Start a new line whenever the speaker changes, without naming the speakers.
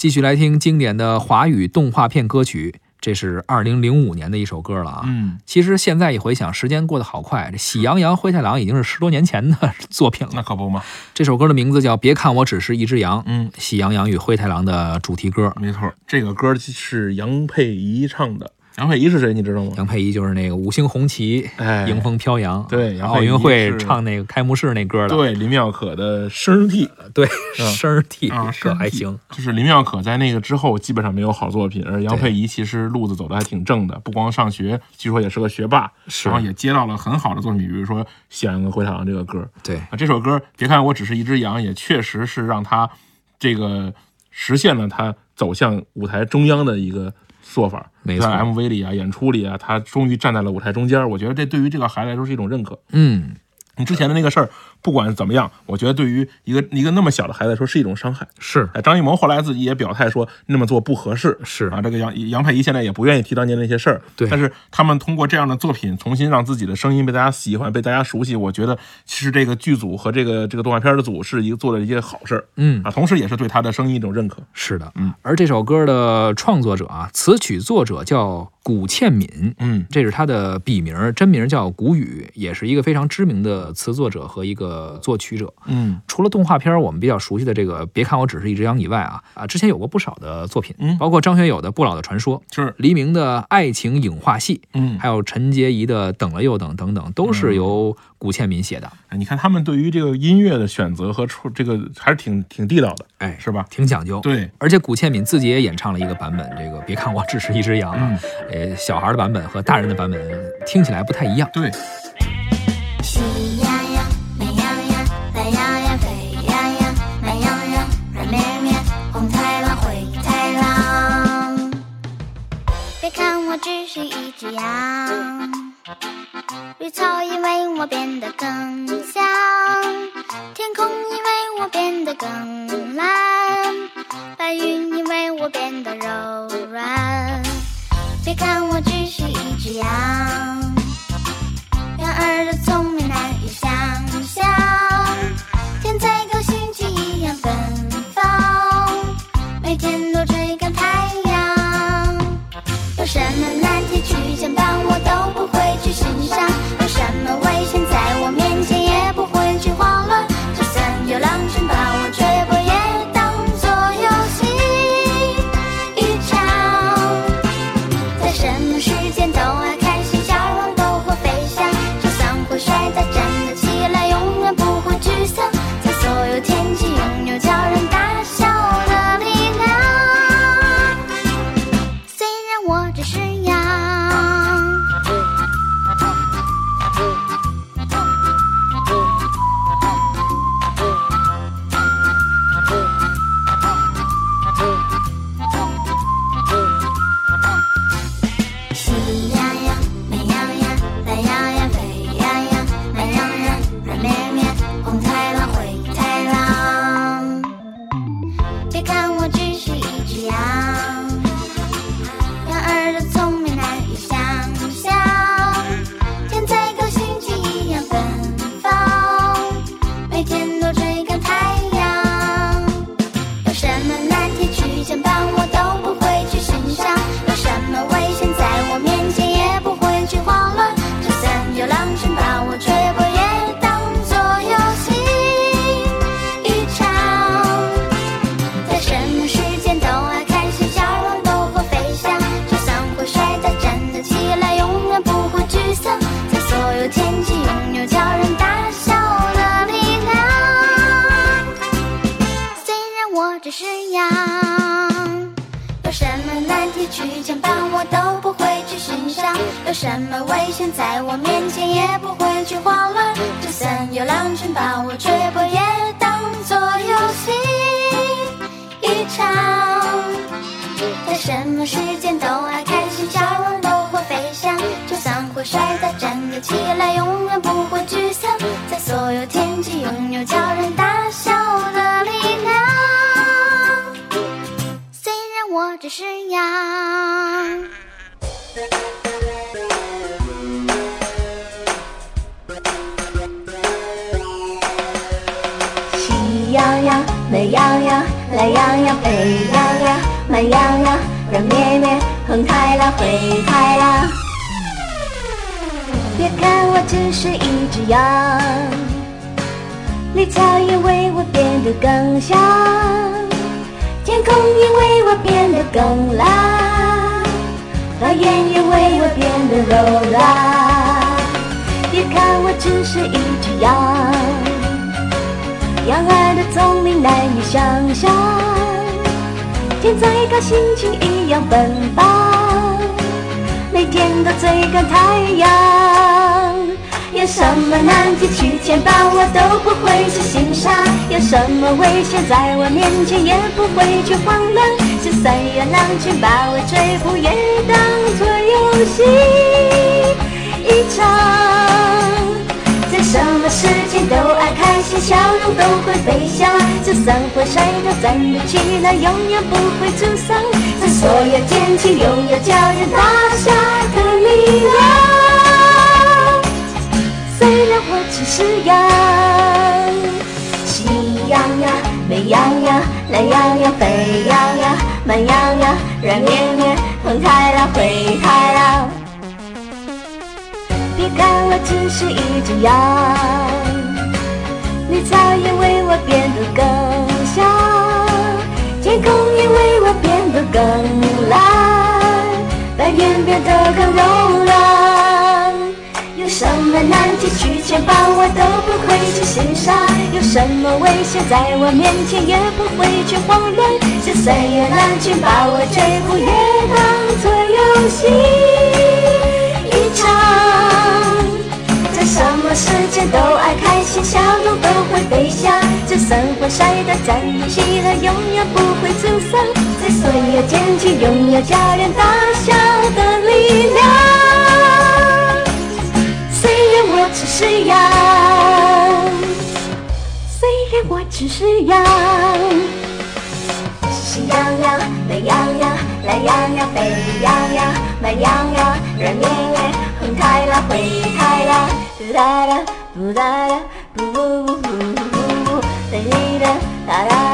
继续来听经典的华语动画片歌曲，这是二零零五年的一首歌了啊。
嗯，
其实现在一回想，时间过得好快，这《喜羊羊灰太狼》已经是十多年前的 作品了。
那可不嘛。
这首歌的名字叫《别看我只是一只羊》，
嗯，
喜羊羊与灰太狼的主题歌。
没错，这个歌是杨佩仪唱的。杨佩仪是谁？你知道吗？
杨佩仪就是那个五星红旗，
哎，
迎风飘扬，
对，
奥运会唱那个开幕式那歌的，
对，林妙可的声替，
对，声替
啊，
可还行。
就是林妙可在那个之后基本上没有好作品，而杨佩仪其实路子走的还挺正的，不光上学，据说也是个学霸，然后也接到了很好的作品，比如说《喜羊羊灰太狼》这个歌。
对
啊，这首歌别看我只是一只羊，也确实是让他这个实现了他走向舞台中央的一个。做法，
没错
，MV 里啊，演出里啊，他终于站在了舞台中间。我觉得这对于这个孩子来说是一种认可。
嗯。
你之前的那个事儿，不管怎么样，我觉得对于一个一个那么小的孩子来说是一种伤害。
是，
哎，张艺谋后来自己也表态说那么做不合适。
是
啊，这个杨杨佩仪现在也不愿意提当年那些事儿。
对，
但是他们通过这样的作品，重新让自己的声音被大家喜欢，被大家熟悉。我觉得其实这个剧组和这个这个动画片的组是一个做了一件好事儿。
嗯
啊，同时也是对他的声音一种认可。
是的，
嗯。
而这首歌的创作者啊，词曲作者叫。古倩敏，
嗯，
这是他的笔名，真名叫古雨，也是一个非常知名的词作者和一个作曲者。
嗯，
除了动画片我们比较熟悉的这个《别看我只是一只羊》以外啊啊，之前有过不少的作品，
嗯，
包括张学友的《不老的传说》，
是
黎明的爱情影画戏，
嗯，
还有陈洁仪的《等了又等》等等，都是由古倩敏写的。
你看他们对于这个音乐的选择和出这个还是挺挺地道的，
哎，
是吧？
挺讲究。
对，
而且古倩敏自己也演唱了一个版本，这个《别看我只是一只羊》，
嗯，
呃，小孩的。版本和大人的版本听起来不太一样。
对。
只是一只羊，绿草因为我变得更香，天空因为我变得更蓝，白云因为我变得柔软。别看我只是一只羊，是我只是羊，有什么难题去牵绊我都不会去欣赏，有什么危险在我面前也不会去慌乱，就算有狼群把我追捕也当作游戏一场。在什么时间都爱开心笑容都会飞翔，就算会摔倒站得起来，永远不羊羊、
美羊羊、懒羊羊、沸羊羊、慢羊羊，软绵绵，横开了，回开了。别看我只是一只羊，绿草也为我变得更香，天空也为我变得更蓝，花园也为我变得柔软。别看我只是一只，羊想，天再高心情一样奔放，每天都追赶太阳。有什么难题去牵绊我都不会去心上，有什么危险在我面前也不会去慌乱，就算有狼群把我追捕，也当作游戏一场。在什么时间都，笑容都会飞翔。就算会摔倒，站得起来，永远不会沮丧。在所有天气，拥有叫人大笑的力量。虽然我只是羊，喜羊羊、美羊羊、懒羊羊、沸羊羊、慢羊羊、软绵绵、红太狼、灰太狼。别看我只是一只羊，绿草也为我变得更香，天空也为我变得更蓝，白云变得更柔软。有什么难题去牵绊我都不会去心伤，有什么危险在我面前也不会去慌乱。就算有狼群把我追捕，也当作游戏翔。就算会摔倒，站起来，永远不会沮丧。在所有天气，拥有叫人大笑的力量。虽然我只是羊，虽然我只是羊，喜羊羊、美羊羊、懒羊羊、沸羊羊、慢羊羊、软绵绵、红太狼、灰太狼，嘟哒哒，嘟哒哒，嘟嘟